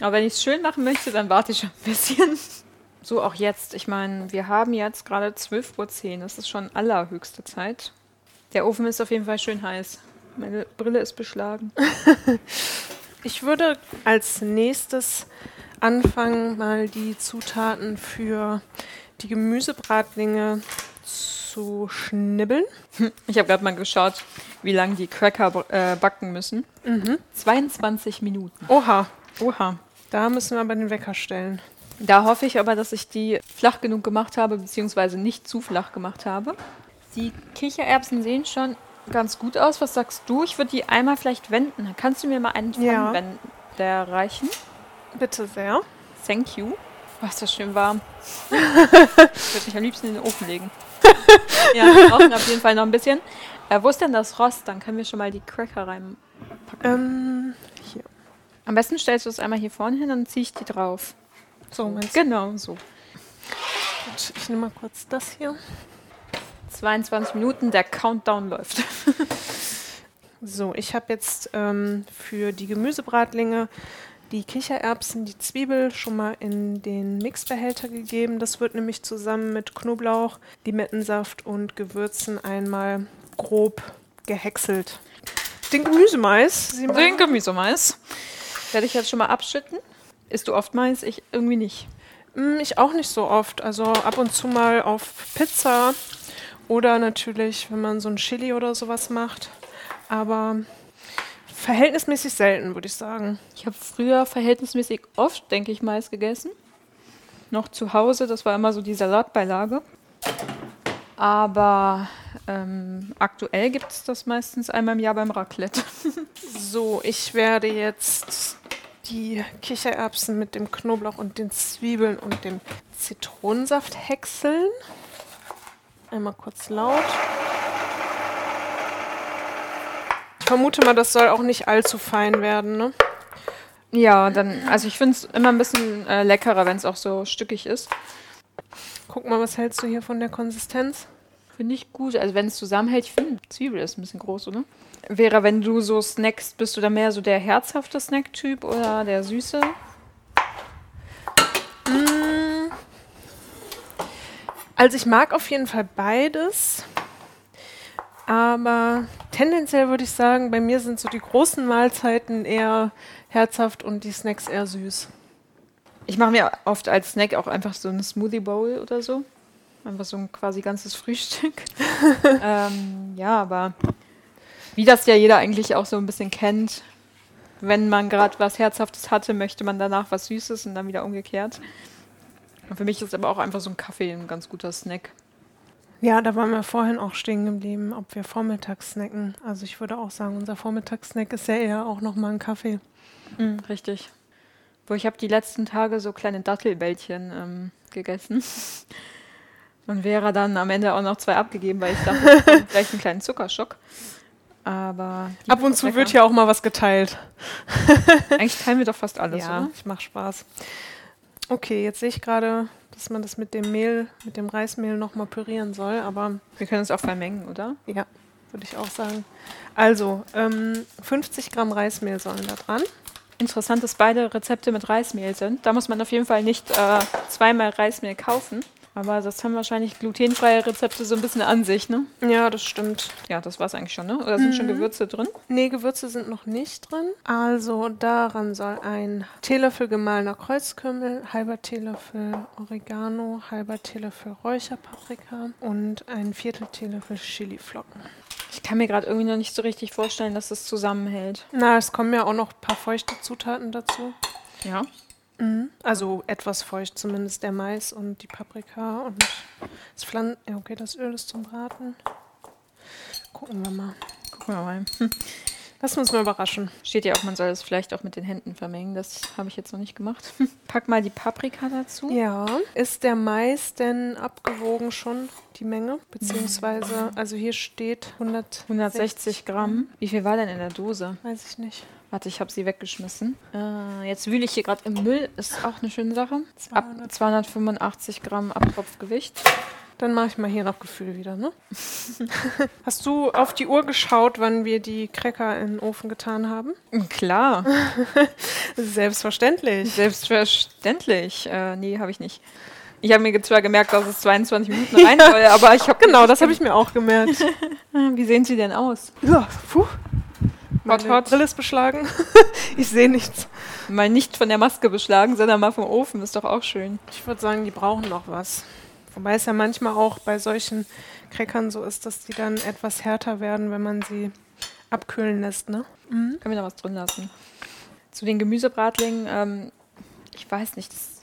Aber wenn ich es schön machen möchte, dann warte ich schon ein bisschen. So auch jetzt. Ich meine, wir haben jetzt gerade 12.10 Uhr. Das ist schon allerhöchste Zeit. Der Ofen ist auf jeden Fall schön heiß. Meine Brille ist beschlagen. <laughs> ich würde als nächstes anfangen, mal die Zutaten für die Gemüsebratlinge zu schnibbeln. <laughs> Ich habe gerade mal geschaut, wie lange die Cracker äh, backen müssen. Mhm. 22 Minuten. Oha. Oha. Da müssen wir aber den Wecker stellen. Da hoffe ich aber, dass ich die flach genug gemacht habe, beziehungsweise nicht zu flach gemacht habe. Die Kichererbsen sehen schon ganz gut aus. Was sagst du? Ich würde die einmal vielleicht wenden. Kannst du mir mal einen Pfannenwender ja. reichen? Bitte sehr. Thank you. Oh, ist das schön warm. ich würde mich am liebsten in den Ofen legen. ja, wir brauchen auf jeden Fall noch ein bisschen. Äh, wo ist denn das Rost? Dann können wir schon mal die Cracker reinpacken. Ähm, hier. Am besten stellst du es einmal hier vorne hin, dann ziehe ich die drauf. So, meinst du? Genau, so. Gut, ich nehme mal kurz das hier. 22 Minuten, der Countdown läuft. <laughs> so, ich habe jetzt ähm, für die Gemüsebratlinge die Kichererbsen, die Zwiebel schon mal in den Mixbehälter gegeben. Das wird nämlich zusammen mit Knoblauch, Limettensaft und Gewürzen einmal grob gehäckselt. Den Gemüsemais. Den Gemüsemais. Werde ich jetzt schon mal abschütten. Isst du oft Mais? Ich irgendwie nicht. Mm, ich auch nicht so oft. Also ab und zu mal auf Pizza oder natürlich, wenn man so ein Chili oder sowas macht. Aber verhältnismäßig selten, würde ich sagen. Ich habe früher verhältnismäßig oft, denke ich, Mais gegessen. Noch zu Hause, das war immer so die Salatbeilage. Aber ähm, aktuell gibt es das meistens einmal im Jahr beim Raclette. <laughs> so, ich werde jetzt die Kichererbsen mit dem Knoblauch und den Zwiebeln und dem Zitronensaft häckseln. Einmal kurz laut. Ich vermute mal, das soll auch nicht allzu fein werden, ne? Ja, dann, also ich finde es immer ein bisschen äh, leckerer, wenn es auch so stückig ist. Guck mal, was hältst du hier von der Konsistenz? Finde ich gut. Also wenn es zusammenhält, ich finde, Zwiebel ist ein bisschen groß, oder? Vera, wenn du so snackst, bist du da mehr so der herzhafte Snack-Typ oder der süße? Mm. Also ich mag auf jeden Fall beides. Aber tendenziell würde ich sagen, bei mir sind so die großen Mahlzeiten eher herzhaft und die Snacks eher süß. Ich mache mir oft als Snack auch einfach so eine Smoothie Bowl oder so. Einfach so ein quasi ganzes Frühstück. <laughs> ähm, ja, aber wie das ja jeder eigentlich auch so ein bisschen kennt, wenn man gerade was Herzhaftes hatte, möchte man danach was Süßes und dann wieder umgekehrt. Und für mich ist aber auch einfach so ein Kaffee ein ganz guter Snack. Ja, da waren wir vorhin auch stehen geblieben, ob wir vormittags snacken. Also ich würde auch sagen, unser Vormittagssnack ist ja eher auch nochmal ein Kaffee. Mhm, richtig. Wo ich habe die letzten Tage so kleine Dattelbällchen ähm, gegessen. Und wäre dann am Ende auch noch zwei abgegeben, weil ich dachte, vielleicht <laughs> einen kleinen Zuckerschock. Aber ab und zu lecker. wird hier auch mal was geteilt. <laughs> Eigentlich teilen wir doch fast alles, ja, oder? ich mache Spaß. Okay, jetzt sehe ich gerade, dass man das mit dem Mehl, mit dem Reismehl nochmal pürieren soll, aber... Wir können es auch vermengen, oder? Ja, würde ich auch sagen. Also, ähm, 50 Gramm Reismehl sollen da dran. Interessant, dass beide Rezepte mit Reismehl sind. Da muss man auf jeden Fall nicht äh, zweimal Reismehl kaufen. Aber das haben wahrscheinlich glutenfreie Rezepte so ein bisschen an sich, ne? Ja, das stimmt. Ja, das war es eigentlich schon, ne? Oder sind mhm. schon Gewürze drin? Nee, Gewürze sind noch nicht drin. Also daran soll ein Teelöffel gemahlener Kreuzkümmel, halber Teelöffel Oregano, halber Teelöffel Räucherpaprika und ein Viertel Teelöffel Chiliflocken. Ich kann mir gerade irgendwie noch nicht so richtig vorstellen, dass das zusammenhält. Na, es kommen ja auch noch ein paar feuchte Zutaten dazu. Ja. Mhm. Also etwas feucht zumindest der Mais und die Paprika und das Pflanzen. Ja, okay, das Öl ist zum Braten. Gucken wir mal. Gucken wir mal. <laughs> Lass uns mal überraschen. Steht ja auch, man soll es vielleicht auch mit den Händen vermengen. Das habe ich jetzt noch nicht gemacht. <laughs> Pack mal die Paprika dazu. Ja. Ist der Mais denn abgewogen schon, die Menge? Beziehungsweise, also hier steht 100 160 Gramm. Wie viel war denn in der Dose? Weiß ich nicht. Warte, ich habe sie weggeschmissen. Äh, jetzt wühle ich hier gerade im Müll. Ist auch eine schöne Sache. Ab 285 Gramm Abtropfgewicht. Dann mache ich mal hier noch Gefühl wieder, ne? <laughs> Hast du auf die Uhr geschaut, wann wir die Cracker in den Ofen getan haben? Klar. <laughs> Selbstverständlich. Selbstverständlich. Äh, nee, habe ich nicht. Ich habe mir zwar gemerkt, dass es 22 Minuten rein soll, <laughs> aber ich habe. Genau, das habe ich mir auch gemerkt. Wie sehen sie denn aus? Ja, puh. Meine hot, Brille ist beschlagen. ich sehe nichts. Mal nicht von der Maske beschlagen, sondern mal vom Ofen. Ist doch auch schön. Ich würde sagen, die brauchen noch was. Wobei es ja manchmal auch bei solchen Crackern so ist, dass die dann etwas härter werden, wenn man sie abkühlen lässt, ne? Mhm. Können wir da was drin lassen. Zu den Gemüsebratlingen, ähm, ich weiß nicht, das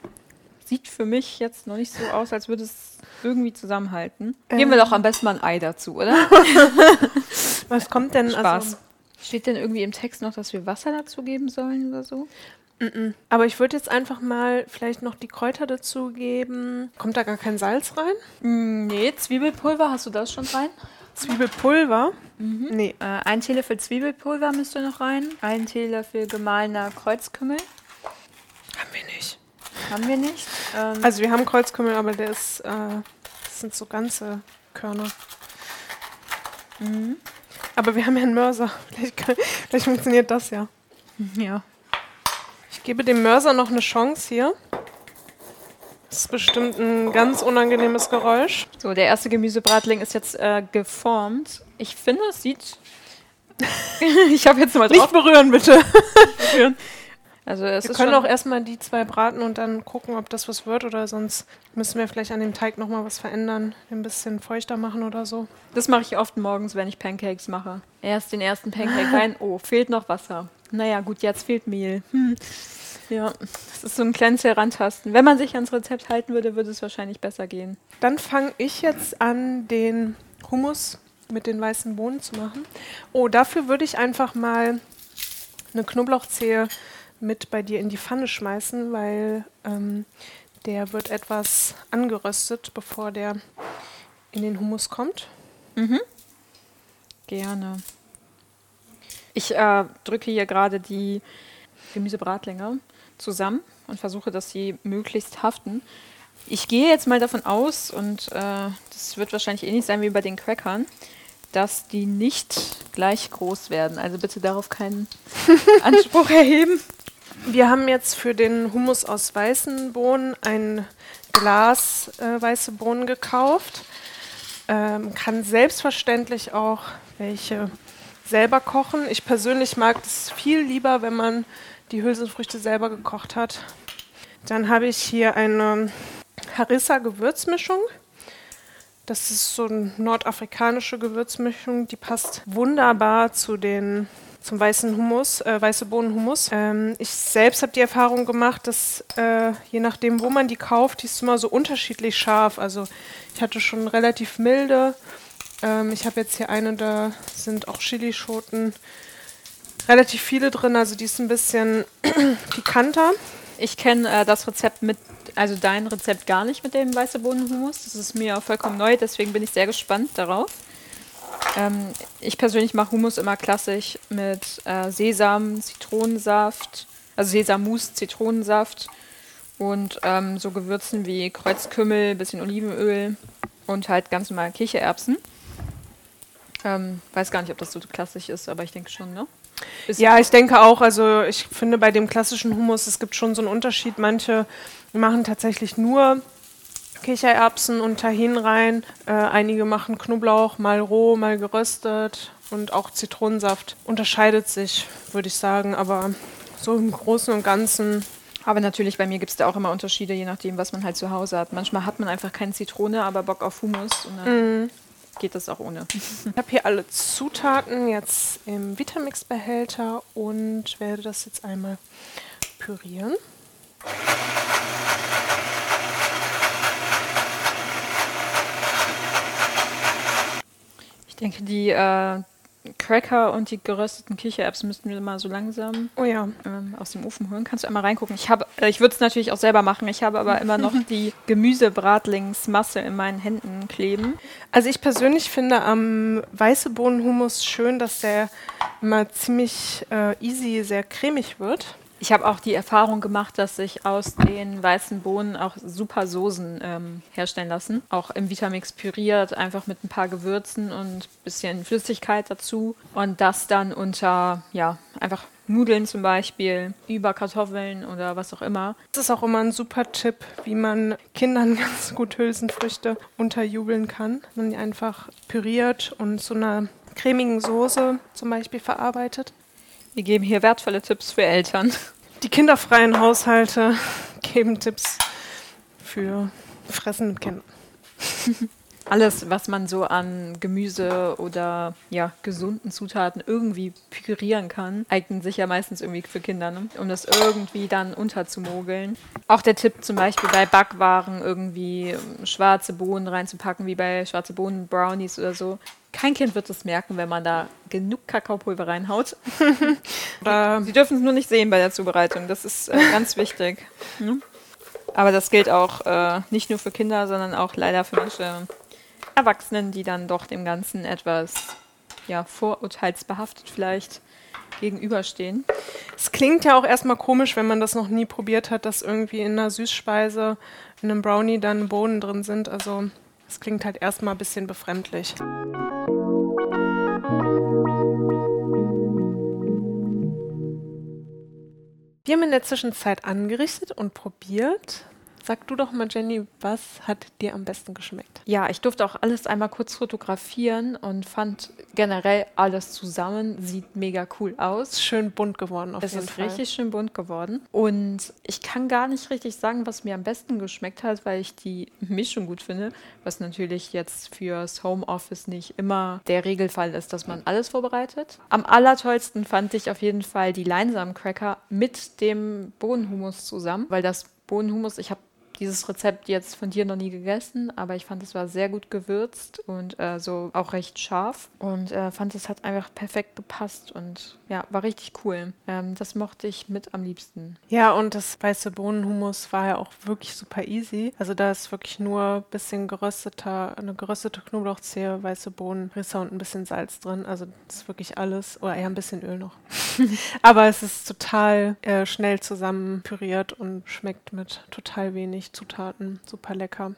sieht für mich jetzt noch nicht so aus, als würde es irgendwie zusammenhalten. Ähm. Geben wir doch am besten mal ein Ei dazu, oder? <laughs> was kommt denn? Spaß. Also, Steht denn irgendwie im Text noch, dass wir Wasser dazu geben sollen oder so? Mm -mm. Aber ich würde jetzt einfach mal vielleicht noch die Kräuter dazu geben. Kommt da gar kein Salz rein? Mm, nee, Zwiebelpulver, hast du das schon rein? Zwiebelpulver? Mhm. Nee. Äh, ein Teelöffel Zwiebelpulver müsste noch rein. Ein Teelöffel gemahlener Kreuzkümmel. Haben wir nicht. Haben wir nicht. Ähm also wir haben Kreuzkümmel, aber der ist, äh, das sind so ganze Körner. Mhm. Aber wir haben ja einen Mörser. Vielleicht, vielleicht funktioniert das ja. <laughs> Ja. Ich gebe dem Mörser noch eine Chance hier. Das ist bestimmt ein ganz unangenehmes Geräusch. So, der erste Gemüsebratling ist jetzt äh, geformt. Ich finde, es sieht. <laughs> ich habe jetzt mal drauf. Nicht berühren, bitte. <laughs> berühren. Also es wir können auch erstmal die zwei braten und dann gucken, ob das was wird oder sonst müssen wir vielleicht an dem Teig nochmal was verändern, ein bisschen feuchter machen oder so. Das mache ich oft morgens, wenn ich Pancakes mache. Erst den ersten Pancake rein, <laughs> oh, fehlt noch Wasser. Naja, gut, jetzt fehlt Mehl. Hm. Ja, das ist so ein kleines Herantasten. Wenn man sich ans Rezept halten würde, würde es wahrscheinlich besser gehen. Dann fange ich jetzt an, den Hummus mit den weißen Bohnen zu machen. Oh, dafür würde ich einfach mal eine Knoblauchzehe mit bei dir in die Pfanne schmeißen, weil ähm, der wird etwas angeröstet, bevor der in den Hummus kommt. Mhm. Gerne. Ich äh, drücke hier gerade die Gemüsebratlinge zusammen und versuche, dass sie möglichst haften. Ich gehe jetzt mal davon aus, und äh, das wird wahrscheinlich ähnlich sein wie bei den Crackern, dass die nicht gleich groß werden. Also bitte darauf keinen <laughs> Anspruch erheben. Wir haben jetzt für den Hummus aus weißen Bohnen ein Glas äh, weiße Bohnen gekauft. Ähm, kann selbstverständlich auch welche selber kochen. Ich persönlich mag es viel lieber, wenn man die Hülsenfrüchte selber gekocht hat. Dann habe ich hier eine Harissa-Gewürzmischung. Das ist so eine nordafrikanische Gewürzmischung, die passt wunderbar zu den zum weißen Hummus, äh, weiße Bohnenhummus. Ähm, ich selbst habe die Erfahrung gemacht, dass äh, je nachdem, wo man die kauft, die ist immer so unterschiedlich scharf. Also ich hatte schon relativ milde. Ähm, ich habe jetzt hier eine, da sind auch Chilischoten relativ viele drin, also die ist ein bisschen <clears throat> pikanter. Ich kenne äh, das Rezept mit also dein Rezept gar nicht mit dem weiße Bohnenhumus. Das ist mir vollkommen neu, deswegen bin ich sehr gespannt darauf. Ähm, ich persönlich mache Hummus immer klassisch mit äh, Sesam, Zitronensaft, also Sesammus, Zitronensaft und ähm, so Gewürzen wie Kreuzkümmel, bisschen Olivenöl und halt ganz normal Kichererbsen. Ähm, weiß gar nicht, ob das so klassisch ist, aber ich denke schon, ne? Ist ja, ich denke auch. Also ich finde bei dem klassischen Hummus, es gibt schon so einen Unterschied. Manche machen tatsächlich nur Kichererbsen und Tahin rein. Äh, einige machen Knoblauch, mal roh, mal geröstet und auch Zitronensaft. Unterscheidet sich, würde ich sagen, aber so im Großen und Ganzen. Aber natürlich, bei mir gibt es da auch immer Unterschiede, je nachdem, was man halt zu Hause hat. Manchmal hat man einfach keine Zitrone, aber Bock auf Hummus. Und dann mm. Geht das auch ohne. <laughs> Ich habe hier alle Zutaten jetzt im Vitamix-Behälter und werde das jetzt einmal pürieren. Ich denke, die äh, Cracker und die gerösteten Kichererbsen müssten wir mal so langsam oh ja. ähm, aus dem Ofen holen. Kannst du einmal reingucken? Ich, äh, ich würde es natürlich auch selber machen. Ich habe aber immer noch <laughs> die Gemüsebratlingsmasse in meinen Händen kleben. Also ich persönlich finde am weiße Bohnenhumus schön, dass der immer ziemlich äh, easy, sehr cremig wird. Ich habe auch die Erfahrung gemacht, dass sich aus den weißen Bohnen auch super Soßen ähm, herstellen lassen. Auch im Vitamix püriert, einfach mit ein paar Gewürzen und ein bisschen Flüssigkeit dazu. Und das dann unter, ja, einfach Nudeln zum Beispiel, über Kartoffeln oder was auch immer. Das ist auch immer ein super Tipp, wie man Kindern <laughs> ganz gut Hülsenfrüchte unterjubeln kann. Man die einfach püriert und zu einer cremigen Soße zum Beispiel verarbeitet. Wir geben hier wertvolle Tipps für Eltern. Die kinderfreien Haushalte geben Tipps für Fressen mit Kindern. <laughs> Alles, was man so an Gemüse oder ja, gesunden Zutaten irgendwie pürieren kann, eignet sich ja meistens irgendwie für Kinder, ne? um das irgendwie dann unterzumogeln. Auch der Tipp zum Beispiel bei Backwaren irgendwie schwarze Bohnen reinzupacken, wie bei schwarze Bohnen Brownies oder so. Kein Kind wird es merken, wenn man da genug Kakaopulver reinhaut. <laughs> Sie dürfen es nur nicht sehen bei der Zubereitung. Das ist äh, ganz wichtig. Ne? Aber das gilt auch äh, nicht nur für Kinder, sondern auch leider für manche Erwachsenen, die dann doch dem Ganzen etwas ja, vorurteilsbehaftet vielleicht gegenüberstehen. Es klingt ja auch erstmal komisch, wenn man das noch nie probiert hat, dass irgendwie in einer Süßspeise, in einem Brownie dann Bohnen drin sind. Also es klingt halt erstmal ein bisschen befremdlich. Wir haben in der Zwischenzeit angerichtet und probiert. Sag du doch mal, Jenny, was hat dir am besten geschmeckt? Ja, ich durfte auch alles einmal kurz fotografieren und fand generell alles zusammen sieht mega cool aus. Schön bunt geworden auf es jeden Fall. Es ist richtig schön bunt geworden. Und ich kann gar nicht richtig sagen, was mir am besten geschmeckt hat, weil ich die Mischung gut finde, was natürlich jetzt fürs Homeoffice nicht immer der Regelfall ist, dass man alles vorbereitet. Am allertollsten fand ich auf jeden Fall die Leinsamencracker mit dem Bohnenhumus zusammen, weil das Bohnenhumus, ich habe dieses Rezept jetzt von dir noch nie gegessen, aber ich fand, es war sehr gut gewürzt und äh, so auch recht scharf und äh, fand, es hat einfach perfekt gepasst und ja, war richtig cool. Ähm, das mochte ich mit am liebsten. Ja, und das weiße Bohnenhumus war ja auch wirklich super easy. Also da ist wirklich nur ein bisschen gerösteter, eine geröstete Knoblauchzehe, weiße Bohnen, Risse und ein bisschen Salz drin. Also das ist wirklich alles. Oder eher ein bisschen Öl noch. <laughs> aber es ist total äh, schnell zusammen püriert und schmeckt mit total wenig Zutaten. Super lecker.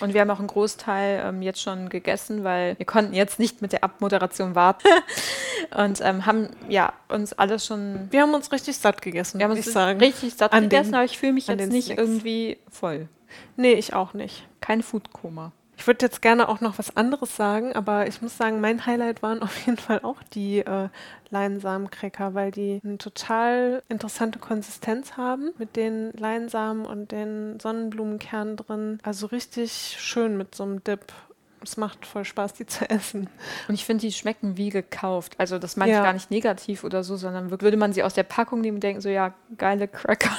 Und wir haben auch einen Großteil ähm, jetzt schon gegessen, weil wir konnten jetzt nicht mit der Abmoderation warten. <laughs> und ähm, haben ja uns alles schon. Wir haben uns richtig satt gegessen, wir haben uns sagen. richtig satt an gegessen, den, aber ich fühle mich jetzt nicht Snacks. irgendwie voll. Nee, ich auch nicht. Kein Foodkoma. Ich würde jetzt gerne auch noch was anderes sagen, aber ich muss sagen, mein Highlight waren auf jeden Fall auch die äh, Leinsamencracker, weil die eine total interessante Konsistenz haben mit den Leinsamen und den Sonnenblumenkernen drin. Also richtig schön mit so einem Dip. Es macht voll Spaß, die zu essen. Und ich finde, die schmecken wie gekauft. Also das meine ich gar nicht negativ oder so, sondern würde man sie aus der Packung nehmen und denken, so ja, geile Cracker.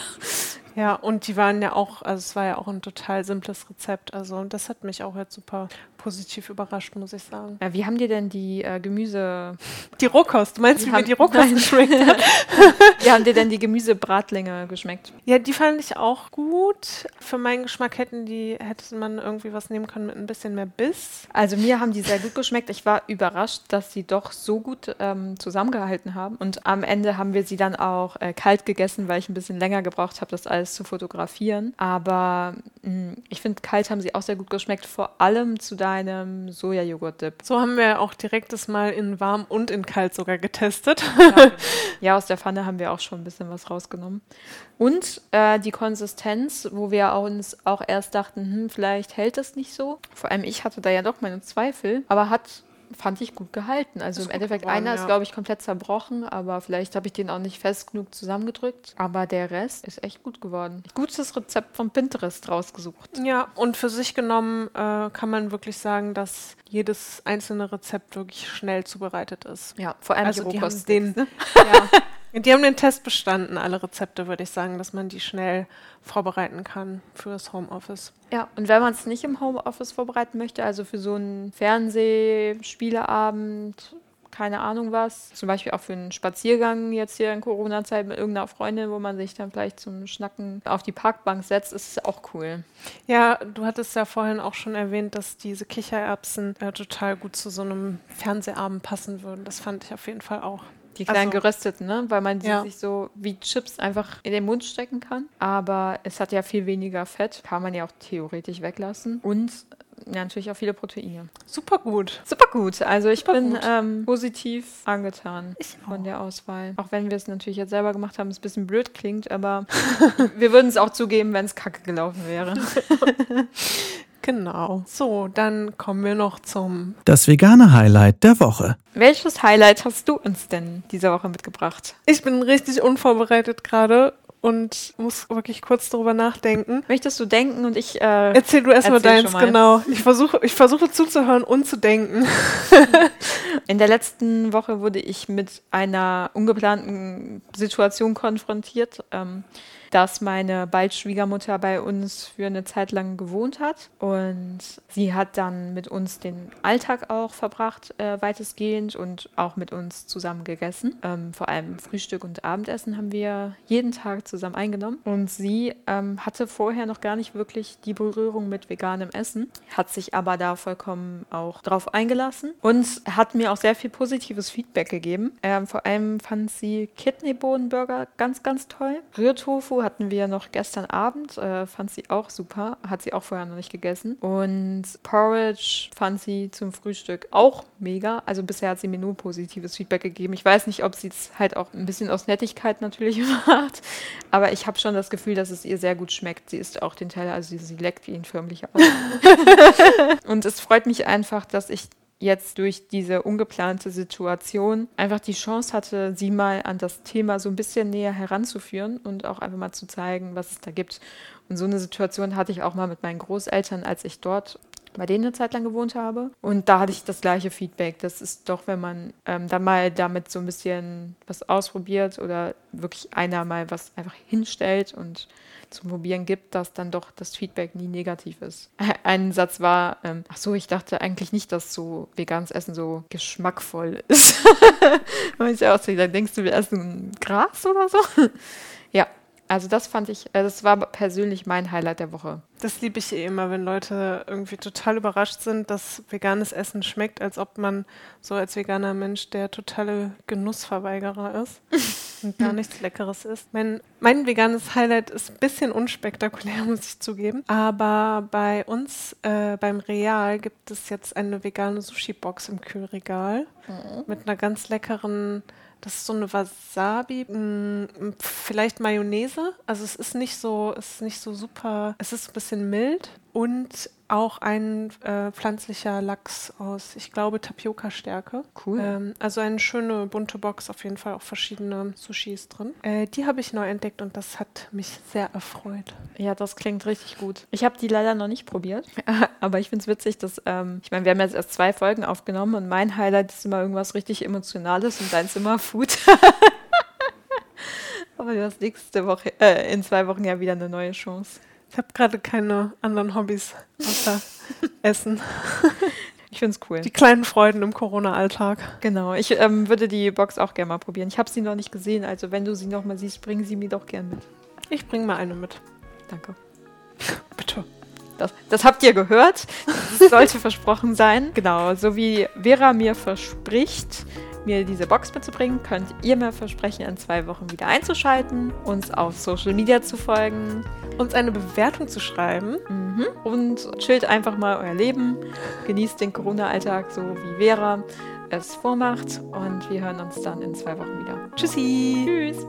Ja, und die waren ja auch, also es war ja auch ein total simples Rezept. Also das hat mich auch jetzt super positiv überrascht, muss ich sagen. Ja, wie haben dir denn die äh, Gemüse... <laughs> Die Rohkost, du meinst, Die wie mir haben- die Rohkost geschmeckt hat? <laughs> wie haben dir denn die Gemüsebratlinge geschmeckt? Ja, die fand ich auch gut. Für meinen Geschmack hätten die, hätte man irgendwie was nehmen können mit ein bisschen mehr Biss. Also mir haben die sehr gut geschmeckt. Ich war überrascht, dass sie doch so gut ähm, zusammengehalten haben. Und am Ende haben wir sie dann auch äh, kalt gegessen, weil ich ein bisschen länger gebraucht habe, das alles zu fotografieren. Aber mh, ich finde, kalt haben sie auch sehr gut geschmeckt, vor allem zu deinem Sojajoghurt-Dip. So haben wir auch direkt das mal in warm und in kalt sogar getestet. <laughs> Ja, aus der Pfanne haben wir auch schon ein bisschen was rausgenommen. Und äh, die Konsistenz, wo wir uns auch erst dachten, hm, vielleicht hält das nicht so. Vor allem ich hatte da ja doch meine Zweifel, aber hat, fand ich gut gehalten. Also Ist im Endeffekt, geworden, einer ist, ja. glaube ich, komplett zerbrochen, aber vielleicht habe ich den auch nicht fest genug zusammengedrückt. Aber der Rest ist echt gut geworden. Gutes Rezept von Pinterest rausgesucht. Ja, und für sich genommen äh, kann man wirklich sagen, dass jedes einzelne Rezept wirklich schnell zubereitet ist. Ja, vor allem Also die die haben Rohkost. den, <laughs> ja, die haben den Test bestanden, alle Rezepte, würde ich sagen, dass man die schnell vorbereiten kann für das Homeoffice. Ja, und wenn man es nicht im Homeoffice vorbereiten möchte, also für so einen Fernseh-Spieleabend, keine Ahnung was, zum Beispiel auch für einen Spaziergang jetzt hier in Corona-Zeit mit irgendeiner Freundin, wo man sich dann vielleicht zum Schnacken auf die Parkbank setzt, ist es auch cool. Ja, du hattest ja vorhin auch schon erwähnt, dass diese Kichererbsen äh, total gut zu so einem Fernsehabend passen würden. Das fand ich auf jeden Fall auch. Die kleinen Also- gerösteten, ne? Weil man die Ja. sich so wie Chips einfach in den Mund stecken kann. Aber es hat ja viel weniger Fett, kann man ja auch theoretisch weglassen. Und ja, natürlich auch viele Proteine. Super gut. Super gut. Also ich Super bin ähm, positiv angetan von der Auswahl. Auch wenn wir es natürlich jetzt selber gemacht haben, es ein bisschen blöd klingt, aber <laughs> wir würden es auch zugeben, wenn es kacke gelaufen wäre. <laughs> Genau. So, dann kommen wir noch zum. Das vegane Highlight der Woche. Welches Highlight hast du uns denn diese Woche mitgebracht? Ich bin richtig unvorbereitet gerade und muss wirklich kurz darüber nachdenken. Möchtest du denken und ich äh, Erzähl du erstmal deins, mal. genau. Ich versuche, ich versuche zuzuhören und zu denken. <laughs> In der letzten Woche wurde ich mit einer ungeplanten Situation konfrontiert, ähm, dass meine bald Schwiegermutter bei uns für eine Zeit lang gewohnt hat. Und sie hat dann mit uns den Alltag auch verbracht, äh, weitestgehend und auch mit uns zusammen gegessen. Ähm, vor allem Frühstück und Abendessen haben wir jeden Tag zusammen eingenommen. Und sie ähm, hatte vorher noch gar nicht wirklich die Berührung mit veganem Essen, hat sich aber da vollkommen auch drauf eingelassen und hat mir auch sehr viel positives Feedback gegeben. Ähm, vor allem fand sie Kidneybohnenburger ganz, ganz toll. Rührtofu hatten wir noch gestern Abend, äh, fand sie auch super, hat sie auch vorher noch nicht gegessen. Und Porridge fand sie zum Frühstück auch mega. Also bisher hat sie mir nur positives Feedback gegeben. Ich weiß nicht, ob sie es halt auch ein bisschen aus Nettigkeit natürlich <laughs> macht, aber ich habe schon das Gefühl, dass es ihr sehr gut schmeckt. Sie isst auch den Teller, also sie, sie leckt ihn förmlich aus. <laughs> Und es freut mich einfach, dass ich jetzt durch diese ungeplante Situation einfach die Chance hatte, sie mal an das Thema so ein bisschen näher heranzuführen und auch einfach mal zu zeigen, was es da gibt. Und so eine Situation hatte ich auch mal mit meinen Großeltern, als ich dort bei denen eine Zeit lang gewohnt habe. Und da hatte ich das gleiche Feedback. Das ist doch, wenn man ähm, dann mal damit so ein bisschen was ausprobiert oder wirklich einer mal was einfach hinstellt und zum Probieren gibt, dass dann doch das Feedback nie negativ ist. <laughs> Ein Satz war, ähm, ach so, ich dachte eigentlich nicht, dass so veganes Essen so geschmackvoll <laughs> ist. Und ich auch so, da denkst du, wir essen Gras oder so? <laughs> ja, also das fand ich, äh, das war persönlich mein Highlight der Woche. Das liebe ich eh immer, wenn Leute irgendwie total überrascht sind, dass veganes Essen schmeckt, als ob man so als veganer Mensch der totale Genussverweigerer ist <laughs> und gar nichts Leckeres isst. Mein, mein veganes Highlight ist ein bisschen unspektakulär, <laughs> muss ich zugeben. Aber bei uns äh, beim Real gibt es jetzt eine vegane Sushi-Box im Kühlregal mit einer ganz leckeren das ist so eine Wasabi, mh, vielleicht Mayonnaise. Also es ist nicht so, es ist nicht so super, es ist ein bisschen mild und auch ein äh, pflanzlicher Lachs aus, ich glaube, Tapioca-Stärke. Cool. Ähm, also eine schöne bunte Box, auf jeden Fall auch verschiedene Sushis drin. Äh, die habe ich neu entdeckt und das hat mich sehr erfreut. Ja, das klingt richtig gut. Ich habe die leider noch nicht probiert, <laughs> aber ich finde es witzig, dass, ähm, ich meine, wir haben jetzt erst zwei Folgen aufgenommen und mein Highlight ist immer irgendwas richtig Emotionales und deins immer Food. <laughs> aber du hast nächste Woche, äh, in zwei Wochen ja wieder eine neue Chance. Ich habe gerade keine anderen Hobbys außer <laughs> Essen. Ich finde es cool. Die kleinen Freuden im Corona-Alltag. Genau, ich ähm, würde die Box auch gerne mal probieren. Ich habe sie noch nicht gesehen, also wenn du sie noch mal siehst, bring sie mir doch gern mit. Ich bringe mal eine mit. Danke. <laughs> Bitte. Das, das habt ihr gehört. Das sollte <laughs> versprochen sein. Genau, so wie Vera mir verspricht, mir diese Box mitzubringen, könnt ihr mir versprechen, in zwei Wochen wieder einzuschalten, uns auf Social Media zu folgen Uns eine Bewertung zu schreiben. mhm. und chillt einfach mal euer Leben. Genießt den Corona-Alltag so wie Vera es vormacht und wir hören uns dann in zwei Wochen wieder. Tschüssi. Tschüss.